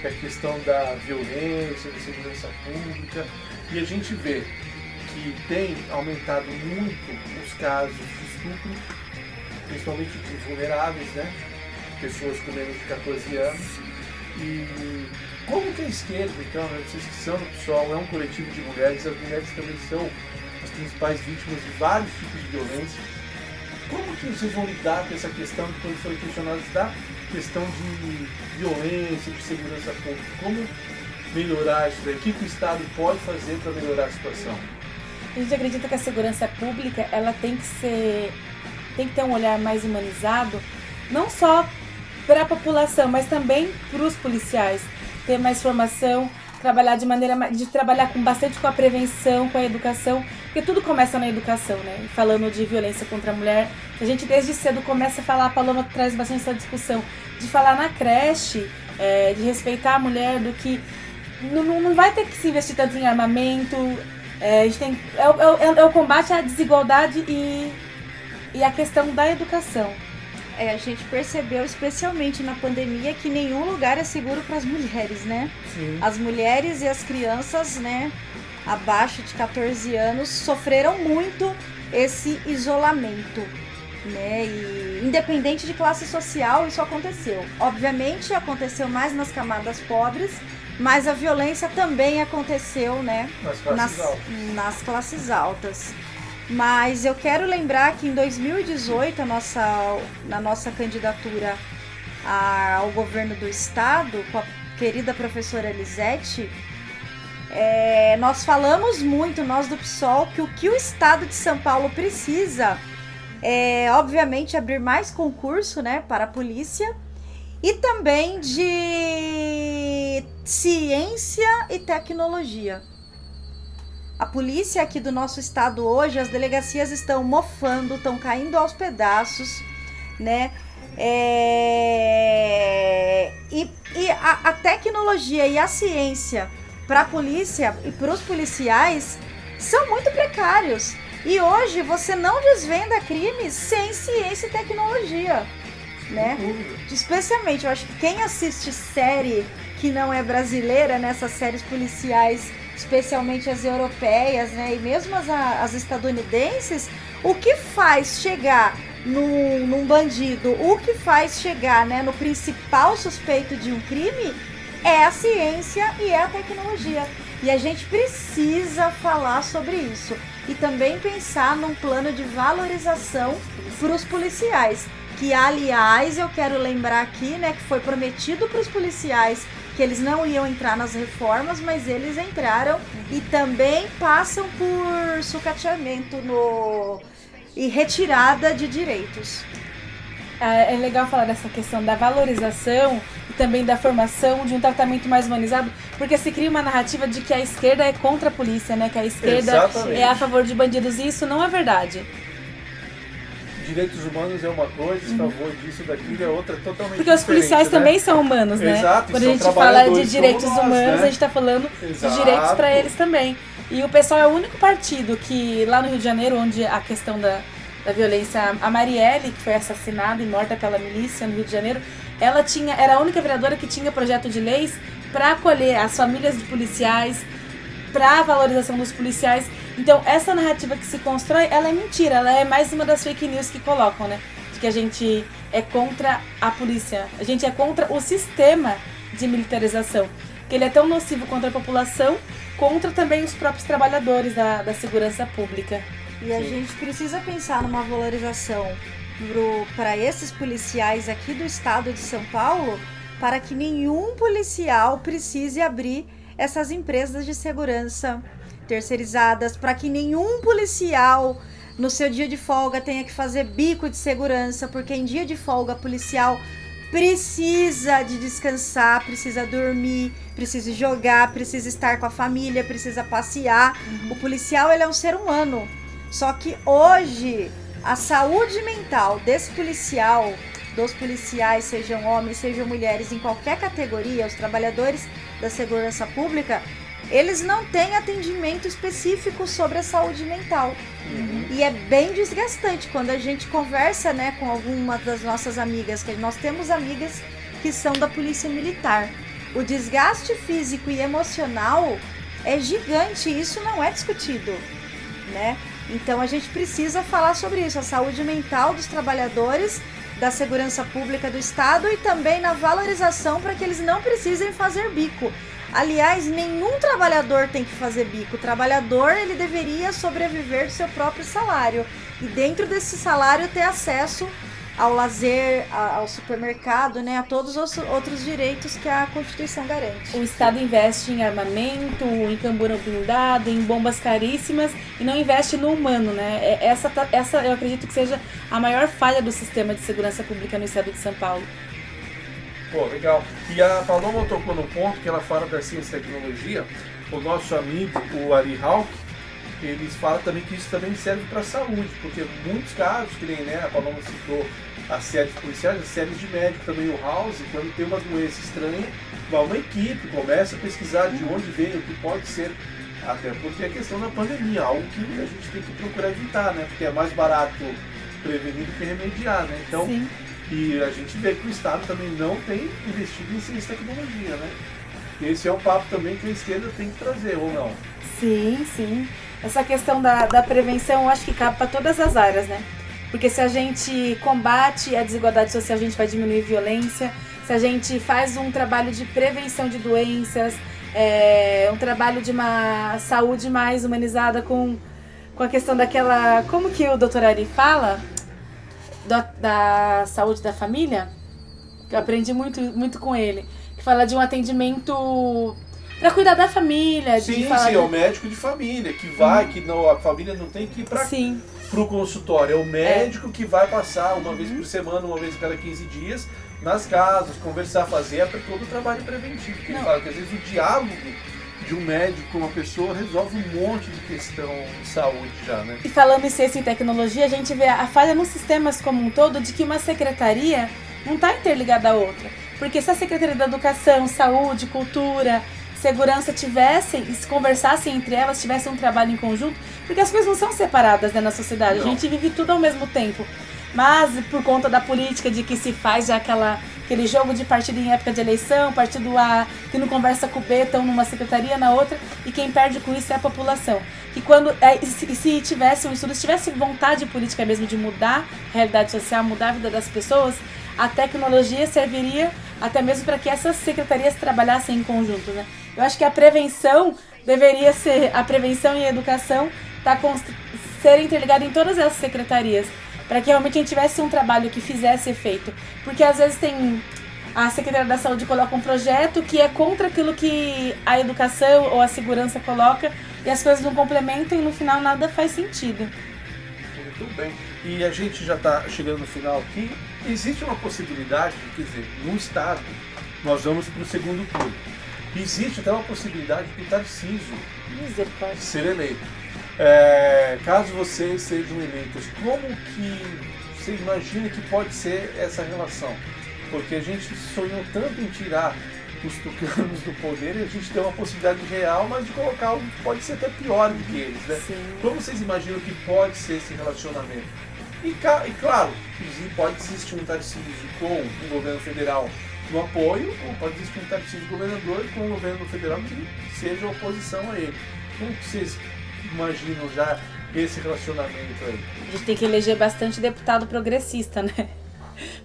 Speaker 2: Que é a questão da violência, da segurança pública. E a gente vê que tem aumentado muito os casos de principalmente de vulneráveis, né? Pessoas com menos de 14 anos. E como que a esquerda, então, né, vocês que são do PSOL, é um coletivo de mulheres, as mulheres também são as principais vítimas de vários tipos de violência. Como que vocês vão lidar com essa questão que quando foram questionados da questão de violência, de segurança pública? Como melhorar isso daí? O que o Estado pode fazer para melhorar a situação?
Speaker 3: A gente acredita que a segurança pública ela tem que ser tem que ter um olhar mais humanizado, não só para a população, mas também para os policiais, ter mais formação, trabalhar de maneira ma- de trabalhar com bastante com a prevenção, com a educação, porque tudo começa na educação, né? Falando de violência contra a mulher, a gente desde cedo começa a falar, a Paloma traz bastante essa discussão, de falar na creche, é, de respeitar a mulher, do que não não vai ter que se investir tanto em armamento, é, a gente tem, é, o- é é o combate à desigualdade e, e a questão da educação.
Speaker 4: É, a gente percebeu, especialmente na pandemia, que nenhum lugar é seguro para as mulheres, né?
Speaker 2: Sim.
Speaker 4: As mulheres e as crianças, né, abaixo de 14 anos, sofreram muito esse isolamento, né? E independente de classe social, isso aconteceu. Obviamente, aconteceu mais nas camadas pobres, mas a violência também aconteceu, né,
Speaker 2: Nas classes
Speaker 4: nas,
Speaker 2: altas.
Speaker 4: nas classes altas. Mas eu quero lembrar que em 2018, a nossa, na nossa candidatura ao governo do estado, com a querida professora Elisete, é, nós falamos muito, nós do PSOL, que o que o estado de São Paulo precisa é, obviamente, abrir mais concurso né, para a polícia e também de ciência e tecnologia. A polícia aqui do nosso estado hoje, as delegacias estão mofando, estão caindo aos pedaços, né? É, E, e a, a tecnologia e a ciência para a polícia e para os policiais são muito precários. E hoje você não desvenda crimes sem ciência e tecnologia, né? Especialmente, eu acho que quem assiste série que não é brasileira, nessas séries policiais, especialmente as europeias, né? E mesmo as, as estadunidenses, o que faz chegar num, num bandido, o que faz chegar né, no principal suspeito de um crime é a ciência e é a tecnologia. E a gente precisa falar sobre isso. E também pensar num plano de valorização para os policiais. Que, aliás, eu quero lembrar aqui, né, que foi prometido para os policiais que eles não iam entrar nas reformas, mas eles entraram e também passam por sucateamento no e retirada de direitos.
Speaker 3: É é legal falar dessa questão da valorização e também da formação de um tratamento mais humanizado, porque se cria uma narrativa de que a esquerda é contra a polícia, né? Que a esquerda
Speaker 2: Exatamente.
Speaker 3: é a favor de bandidos, e isso não é verdade.
Speaker 2: Direitos humanos é uma coisa, esse favor disso, daquilo é outra totalmente
Speaker 3: Porque os policiais
Speaker 2: né?
Speaker 3: também são humanos, né?
Speaker 2: Exato,
Speaker 3: Quando a gente fala de direitos
Speaker 2: nós,
Speaker 3: humanos,
Speaker 2: né?
Speaker 3: a gente tá falando
Speaker 2: Exato.
Speaker 3: de direitos para eles também. E o pessoal é o único partido que, lá no Rio de Janeiro, onde a questão da, da violência, a Marielle, que foi assassinada e morta pela milícia no Rio de Janeiro, ela tinha, era a única vereadora que tinha projeto de leis para acolher as famílias de policiais, para a valorização dos policiais. Então, essa narrativa que se constrói, ela é mentira, ela é mais uma das fake news que colocam, né? De que a gente é contra a polícia, a gente é contra o sistema de militarização, que ele é tão nocivo contra a população, contra também os próprios trabalhadores da, da segurança pública.
Speaker 4: E a
Speaker 2: Sim.
Speaker 4: gente precisa pensar numa valorização para esses policiais aqui do estado de São Paulo, para que nenhum policial precise abrir essas empresas de segurança terceirizadas, para que nenhum policial no seu dia de folga tenha que fazer bico de segurança, porque em dia de folga policial precisa de descansar, precisa dormir, precisa jogar, precisa estar com a família, precisa passear. O policial ele é um ser humano. Só que hoje a saúde mental desse policial, dos policiais, sejam homens, sejam mulheres, em qualquer categoria, os trabalhadores da segurança pública, eles não têm atendimento específico sobre a saúde mental. E é bem desgastante quando a gente conversa né, com alguma das nossas amigas, que nós temos amigas que são da polícia militar. O desgaste físico e emocional é gigante, isso não é discutido, né? Então a gente precisa falar sobre isso, a saúde mental dos trabalhadores da segurança pública do estado e também na valorização para que eles não precisem fazer bico. Aliás, nenhum trabalhador tem que fazer bico. O trabalhador ele deveria sobreviver do seu próprio salário e dentro desse salário ter acesso ao lazer, ao supermercado, né, a todos os outros direitos que a Constituição garante.
Speaker 3: O Estado investe em armamento, em camburão blindado, em bombas caríssimas e não investe no humano, né? É- Essa, tá- essa eu acredito que seja a maior falha do sistema de segurança pública no estado de São Paulo.
Speaker 2: Pô, legal. E a Paloma tocou no ponto que ela fala da ciência e tecnologia. O nosso amigo, o Ari Hawk, eles falam também que isso também serve para a saúde, porque muitos casos, que nem né, a Paloma citou as séries policiais, as séries de médico também, o House, quando tem uma doença estranha, vai uma equipe, começa a pesquisar de onde veio, o que pode ser, até porque é questão da pandemia, algo que a gente tem que procurar evitar, né? Porque é mais barato prevenir do que remediar, né? Então,
Speaker 3: Sim.
Speaker 2: e a gente vê que o Estado também não tem investido em ciência e tecnologia, né? Esse é um papo também que a esquerda tem que trazer, ou não?
Speaker 3: Sim, sim. Essa questão da, da prevenção, acho que cabe para todas as áreas, né? Porque se a gente combate a desigualdade social, a gente vai diminuir violência. Se a gente faz um trabalho de prevenção de doenças, é, um trabalho de uma saúde mais humanizada com, com a questão daquela. Como que o doutor Ari fala? Da, da saúde da família? Eu aprendi muito, muito com ele. Que fala de um atendimento para cuidar da família. de
Speaker 2: Sim,
Speaker 3: falar
Speaker 2: sim,
Speaker 3: de-
Speaker 2: é o médico de família que vai, que não, a família não tem que ir para
Speaker 3: Sim,
Speaker 2: o consultório. É o médico que vai passar uma vez por semana, uma vez a cada 15 dias, nas casas, conversar, fazer todo o trabalho preventivo. Que ele fala que às vezes o diálogo de um médico com uma pessoa resolve um monte de questão de saúde já, né?
Speaker 3: E falando em ciência e tecnologia, a gente vê a falha nos sistemas como um todo de que uma secretaria não está interligada à outra. Porque se a Secretaria da Educação, Saúde, Cultura, Segurança tivessem, se conversassem entre elas, tivessem um trabalho em conjunto, porque as coisas não são separadas né, na sociedade, a
Speaker 2: Não.
Speaker 3: gente vive tudo ao mesmo tempo. Mas por conta da política de que se faz já aquela, aquele jogo de partido em época de eleição, partido A que não conversa com o B, estão numa secretaria, na outra, e quem perde com isso é a população. Que quando. é, se, se tivesse um estudo, se tivesse vontade política mesmo de mudar a realidade social, mudar a vida das pessoas, a tecnologia serviria até mesmo para que essas secretarias trabalhassem em conjunto, né? Eu acho que a prevenção deveria ser a prevenção e a educação tá ser interligada em todas essas secretarias, para que realmente a gente tivesse um trabalho que fizesse efeito, porque às vezes tem a Secretaria da Saúde coloca um projeto que é contra aquilo que a educação ou a segurança coloca e as coisas não complementam e no final nada faz sentido.
Speaker 2: Muito bem. E a gente já está chegando no final aqui. Existe uma possibilidade, quer dizer, no Estado, nós vamos para o segundo turno. Existe até uma possibilidade do Tarcísio
Speaker 3: Misericórdia.
Speaker 2: ser eleito. É, caso vocês sejam eleitos, como que você imagina que pode ser essa relação? Porque a gente sonhou tanto em tirar os tucanos do poder e a gente tem uma possibilidade real, mas de colocar algo que pode ser até pior do que eles, né?
Speaker 3: Sim.
Speaker 2: Como vocês imaginam que pode ser esse relacionamento? E, e claro, pode existir um Tarcísio com um governo federal no apoio, ou pode existir um Tarcísio governador com um governo federal que seja oposição a ele. Como que vocês imaginam já esse relacionamento aí?
Speaker 3: A gente tem que eleger bastante deputado progressista, né?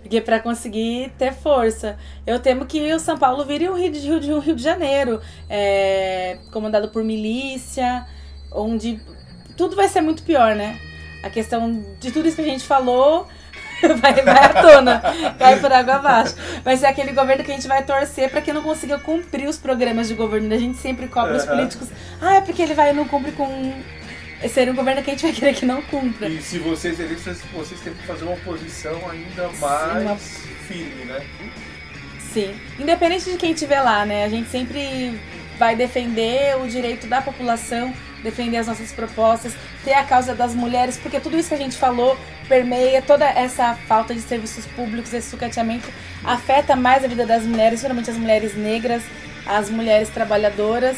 Speaker 3: Porque para conseguir ter força. Eu temo que o São Paulo vire um Rio de, um Rio de Janeiro, é, comandado por milícia, onde tudo vai ser muito pior, né? A questão de tudo isso que a gente falou vai, vai à tona, cai por água abaixo. Vai ser aquele governo que a gente vai torcer para que não consiga cumprir os programas de governo. A gente sempre cobra os políticos. Ah, é porque ele vai não cumpre com. Ser um governo que a gente vai querer que não cumpra.
Speaker 2: E se vocês eleitos, vocês têm que fazer uma oposição ainda mais
Speaker 3: uma-
Speaker 2: firme, né?
Speaker 3: Sim. Independente de quem estiver lá, né? A gente sempre vai defender o direito da população defender as nossas propostas, ter a causa das mulheres, porque tudo isso que a gente falou permeia toda essa falta de serviços públicos, esse sucateamento afeta mais a vida das mulheres, geralmente as mulheres negras, as mulheres trabalhadoras.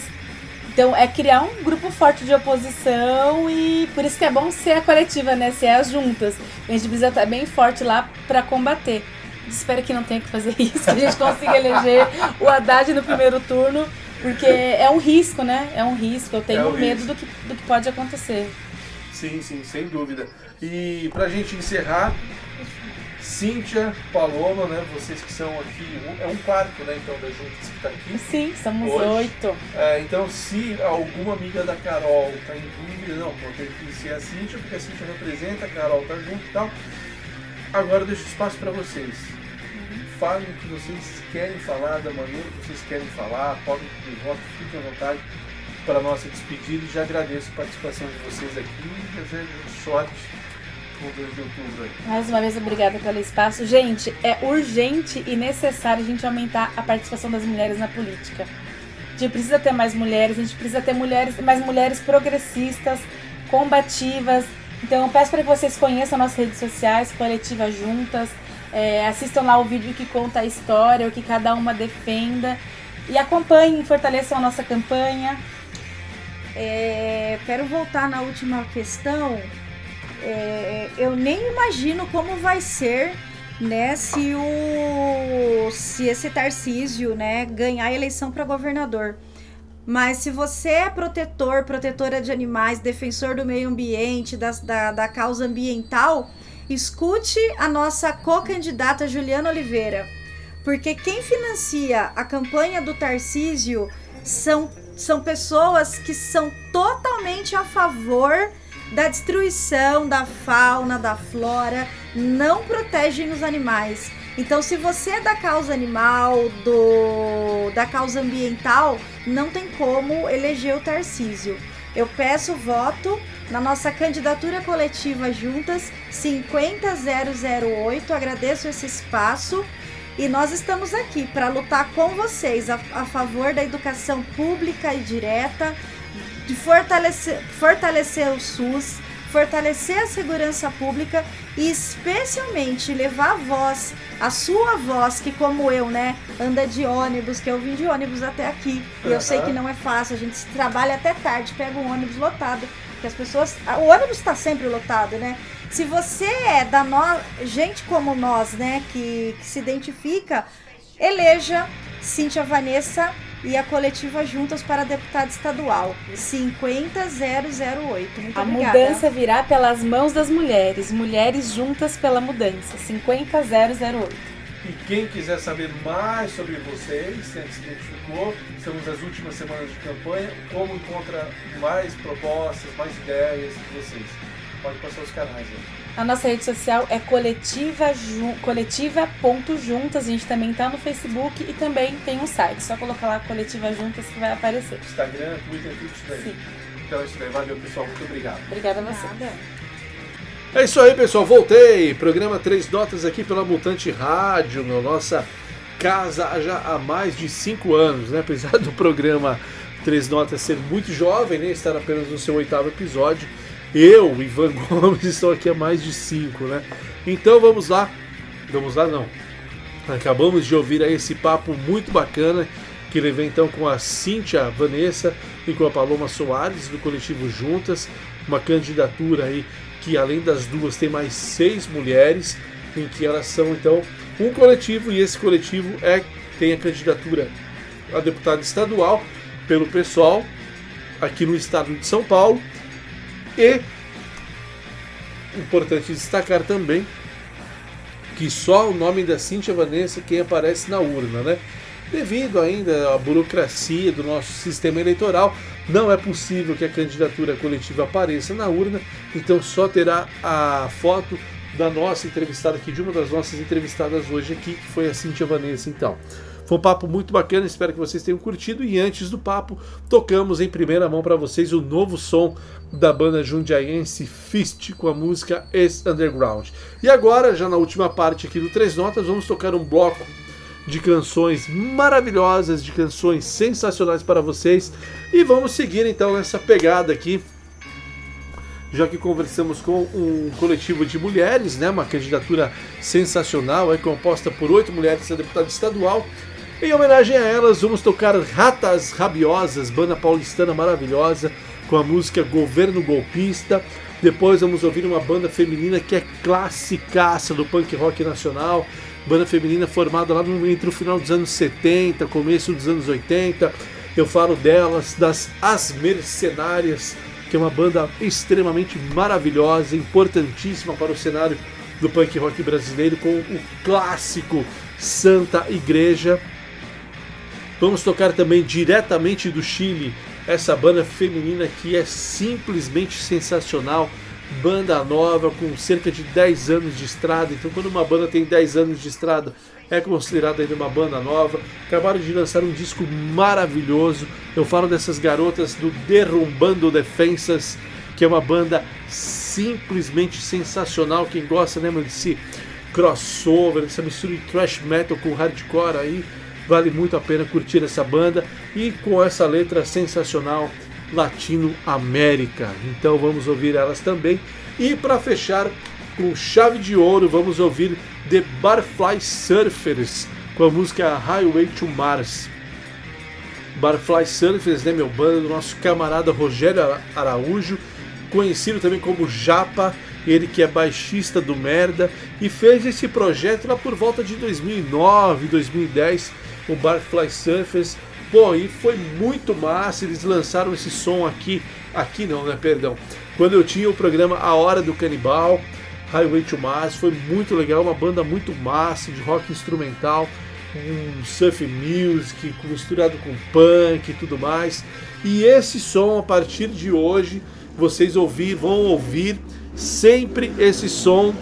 Speaker 3: Então é criar um grupo forte de oposição e por isso que é bom ser a coletiva, né? Ser as juntas. A gente precisa estar bem forte lá para combater. Espero que não tenha que fazer isso, que a gente consiga eleger o Haddad no primeiro turno, porque é um risco, né? É um risco. Eu tenho
Speaker 2: É um
Speaker 3: medo
Speaker 2: risco.
Speaker 3: do que, do que pode acontecer.
Speaker 2: Sim, sim, sem dúvida. E pra gente encerrar, Cíntia, Paloma, né? Vocês que são aqui, é um quarto, né? Então, das juntas que tá aqui.
Speaker 3: Sim, somos
Speaker 2: Hoje.
Speaker 3: oito.
Speaker 2: É, então, se alguma amiga da Carol tá em dúvida, não, tem que ser a Cíntia, porque a Cíntia representa, a Carol tá junto e tal. Agora eu deixo espaço para vocês. Falem o que vocês querem falar, da maneira que vocês querem falar, podem pedir voto, fiquem à vontade para a nossa despedida e já agradeço a participação de vocês aqui e desejo sorte com o 2 de outubro aí.
Speaker 3: Mais uma vez, obrigada pelo espaço. Gente, é urgente e necessário a gente aumentar a participação das mulheres na política. A gente precisa ter mais mulheres, a gente precisa ter mulheres, mais mulheres progressistas, combativas. Então, eu peço para que vocês conheçam nossas redes sociais, Coletiva Juntas, é, assistam lá o vídeo que conta a história, o que cada uma defenda. E acompanhem, fortaleçam a nossa campanha.
Speaker 4: É, quero voltar na última questão. É, eu nem imagino como vai ser, né, se o se esse Tarcísio, né, ganhar a eleição para governador. Mas se você é protetor, protetora de animais, defensor do meio ambiente, das- da, da causa ambiental, escute a nossa co-candidata Juliana Oliveira. Porque quem financia a campanha do Tarcísio são, são pessoas que são totalmente a favor da destruição da fauna, da flora, não protegem os animais. Então, se você é da causa animal, do da causa ambiental, não tem como eleger o Tarcísio. Eu peço voto na nossa candidatura coletiva juntas 50008. Agradeço esse espaço. E nós estamos aqui para lutar com vocês a, a favor da educação pública e direta, de fortalecer, fortalecer o SUS, fortalecer a segurança pública e especialmente levar a voz, a sua voz, que como eu, né, anda de ônibus, que eu vim de ônibus até aqui. E eu sei que não é fácil, a gente trabalha até tarde, pega um ônibus lotado, que as pessoas, o ônibus está sempre lotado, né? Se você é da no... gente como nós, né, que, que se identifica, eleja Cíntia Vanessa e a coletiva juntas para deputada estadual. 50008. Muito
Speaker 3: A
Speaker 4: obrigada.
Speaker 3: mudança virá pelas mãos das mulheres. Mulheres juntas pela mudança. 50008.
Speaker 2: E quem quiser saber mais sobre vocês, quem se identificou, estamos nas últimas semanas de campanha, como encontra mais propostas, mais ideias de vocês. Pode passar os canais aí.
Speaker 3: A nossa rede social é coletiva ju- coletiva.juntas. A gente também tá no Facebook e também tem um site. Só colocar lá coletiva juntas que vai aparecer.
Speaker 2: Instagram, Twitter, tudo isso daí.
Speaker 3: Sim.
Speaker 2: Então é isso daí. Valeu, pessoal. Muito obrigado.
Speaker 3: Obrigada a você.
Speaker 4: Nada.
Speaker 2: É isso aí, pessoal. Voltei. Programa Três Notas aqui pela Mutante Rádio, na nossa casa já há mais de cinco anos, né? Apesar do programa Três Notas ser muito jovem, né? Estar apenas no seu oitavo episódio. Eu, Ivan Gomes, estou aqui há mais de cinco, né? Então vamos lá. Vamos lá, não. Acabamos de ouvir aí esse papo muito bacana que levei então com a Cíntia Vanessa e com a Paloma Soares do coletivo Juntas, uma candidatura aí que além das duas tem mais seis mulheres, em que elas são então um coletivo e esse coletivo é tem a candidatura a deputada estadual pelo PSOL aqui no estado de São Paulo e importante destacar também que só o nome da Cíntia Vanessa quem aparece na urna, né? Devido ainda à burocracia do nosso sistema eleitoral, não é possível que a candidatura coletiva apareça na urna, então só terá a foto da nossa entrevistada aqui, de uma das nossas entrevistadas hoje aqui, que foi a Cíntia Vanessa, então. Foi um papo muito bacana, espero que vocês tenham curtido. E antes do papo, tocamos em primeira mão para vocês o novo som da banda jundiaense Fist com a música Ex Underground. E agora, já na última parte aqui do Três Notas, vamos tocar um bloco de canções maravilhosas, de canções sensacionais para vocês. E vamos seguir então nessa pegada aqui já que conversamos com um coletivo de mulheres, né, uma candidatura sensacional, é composta por oito mulheres a deputada estadual. Em homenagem a elas, vamos tocar Ratas Rabiosas, banda paulistana maravilhosa, com a música Governo Golpista. Depois vamos ouvir uma banda feminina que é classicaça do punk rock nacional, banda feminina formada lá no, entre o final dos anos 70, começo dos anos 80. Eu falo delas, das As Mercenárias, que é uma banda extremamente maravilhosa, importantíssima para o cenário do punk rock brasileiro, com o clássico Santa Igreja. Vamos tocar também diretamente do Chile essa banda feminina que é simplesmente sensacional. Banda nova com cerca de 10 anos de estrada. Então, quando uma banda tem 10 anos de estrada, é considerada ainda uma banda nova. Acabaram de lançar um disco maravilhoso. Eu falo dessas garotas do Derrumbando Defensas, que é uma banda simplesmente sensacional. Quem gosta, né, desse crossover, dessa mistura de thrash metal com hardcore aí, vale muito a pena curtir essa banda e com essa letra sensacional Latino América. Então vamos ouvir elas também. E para fechar com chave de ouro, vamos ouvir The Barfly Surfers com a música Highway to Mars. Barfly Surfers, né, meu banda do nosso camarada Rogério Araújo, conhecido também como Japa, ele que é baixista do Merda e fez esse projeto lá por volta de 2009, 2010, o Barfly Surfers. Pô, e foi muito massa, eles lançaram esse som aqui, aqui não, né, perdão, quando eu tinha o programa A Hora do Canibal, Highway to Mars, foi muito legal, uma banda muito massa de rock instrumental, um surf music misturado com punk e tudo mais. E esse som a partir de hoje vocês ouvir, vão ouvir sempre esse som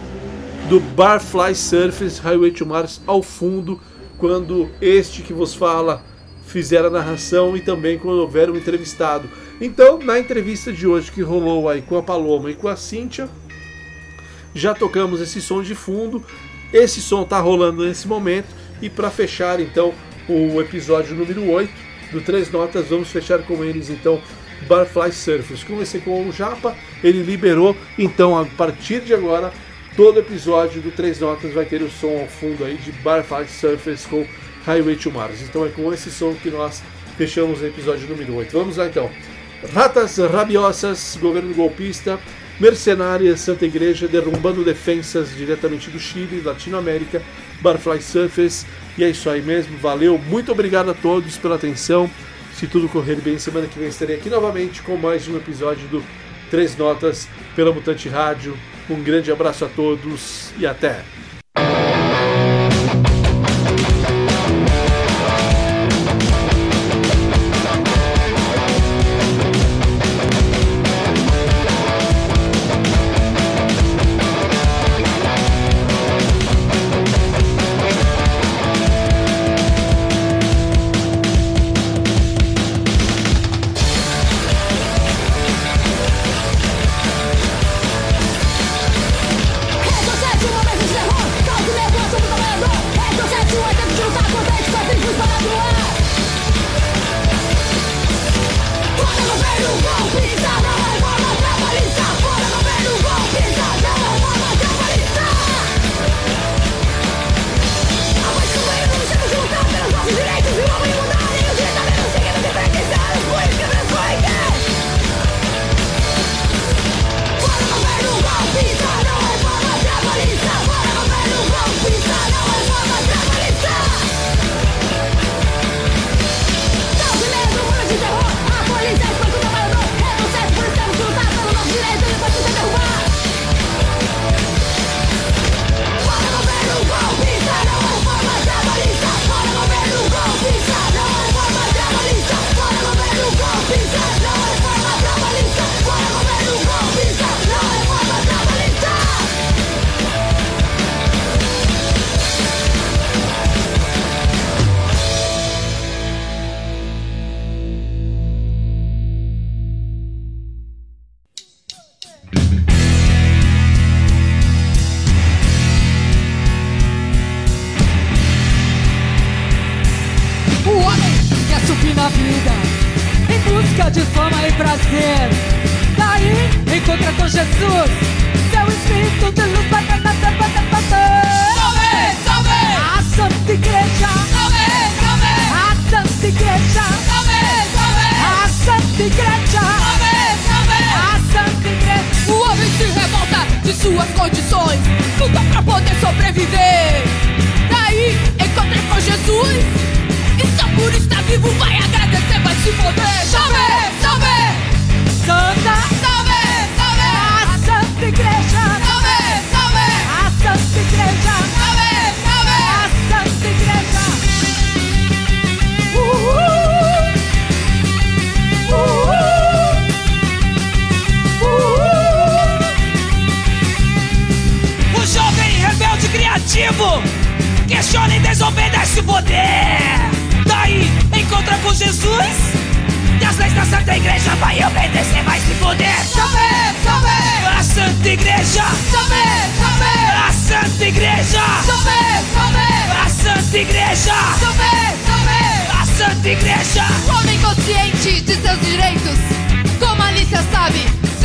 Speaker 2: do Barfly Surfers Highway to Mars ao fundo quando este que vos fala fizer a narração e também quando houver um entrevistado. Então, na entrevista de hoje que rolou aí com a Paloma e com a Cíntia, já tocamos esse som de fundo. Esse som está rolando nesse momento. E para fechar então o episódio número 8 do Três Notas, vamos fechar com eles então Barfly Surfers. Comecei com o Japa, ele liberou, então a partir de agora, todo episódio do Três Notas vai ter o som ao fundo aí de Barfly Surfers com Highway to Mars. Então é com esse som que nós fechamos o episódio número 8. Vamos lá então. Ratas rabiosas, governo golpista, Mercenárias, Santa Igreja, derrumbando defensas diretamente do Chile, Latinoamérica, Barfly Surfers. E é isso aí mesmo, valeu, muito obrigado a todos pela atenção. Se tudo correr bem, semana que vem estarei aqui novamente com mais um episódio do Três Notas pela Mutante Rádio. Um grande abraço a todos e até!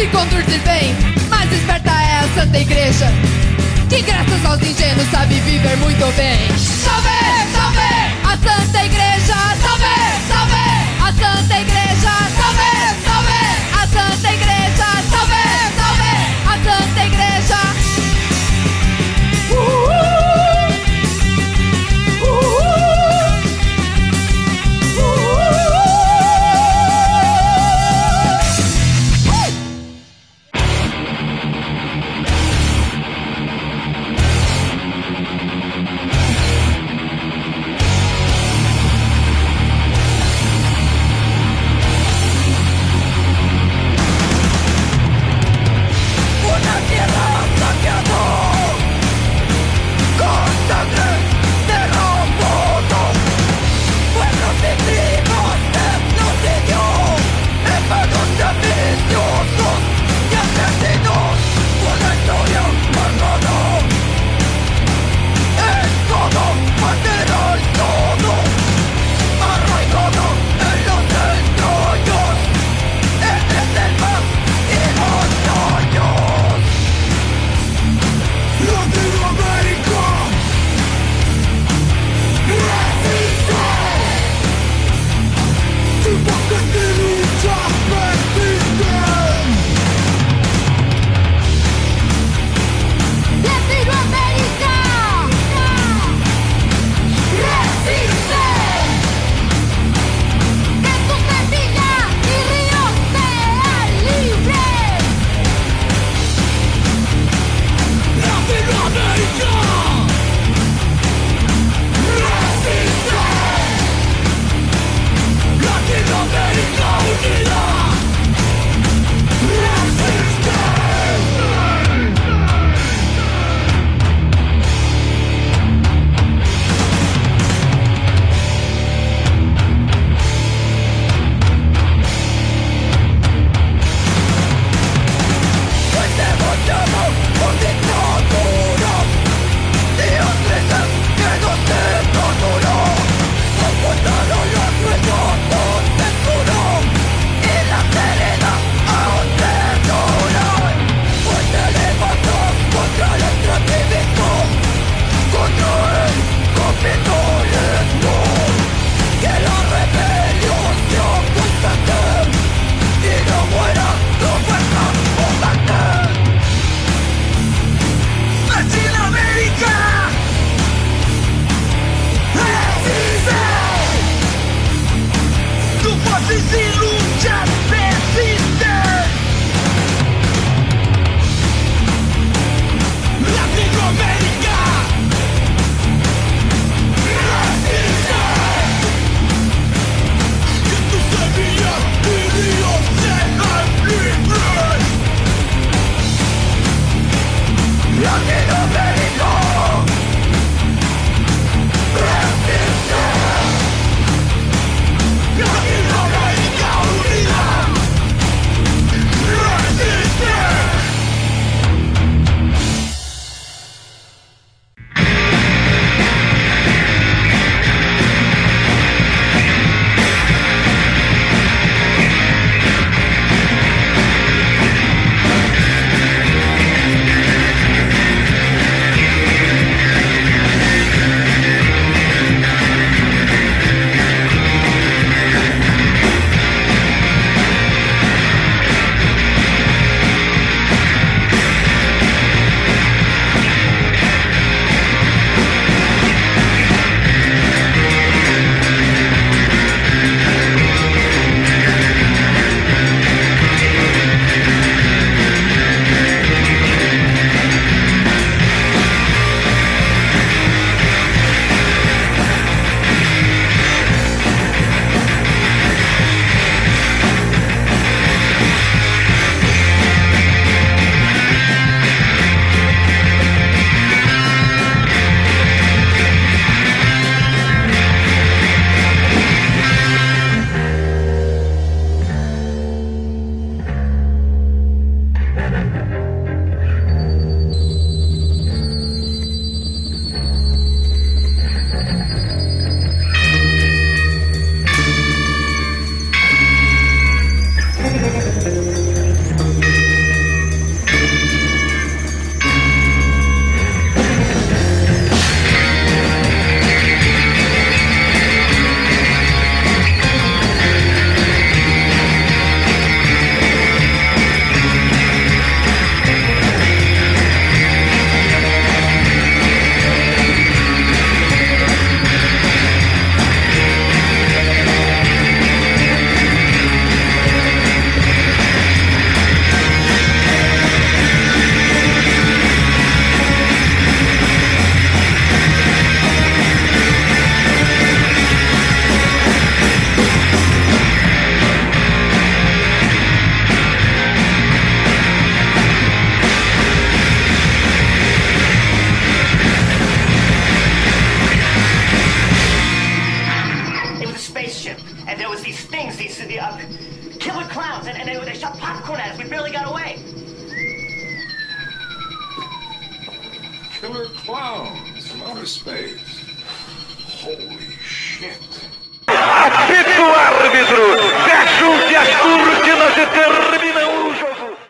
Speaker 5: se conduzem bem. Mais esperta é a Santa Igreja, que graças aos ingênuos sabe viver muito bem. Salve, salve! A Santa Igreja, salve, salve! A Santa Igreja.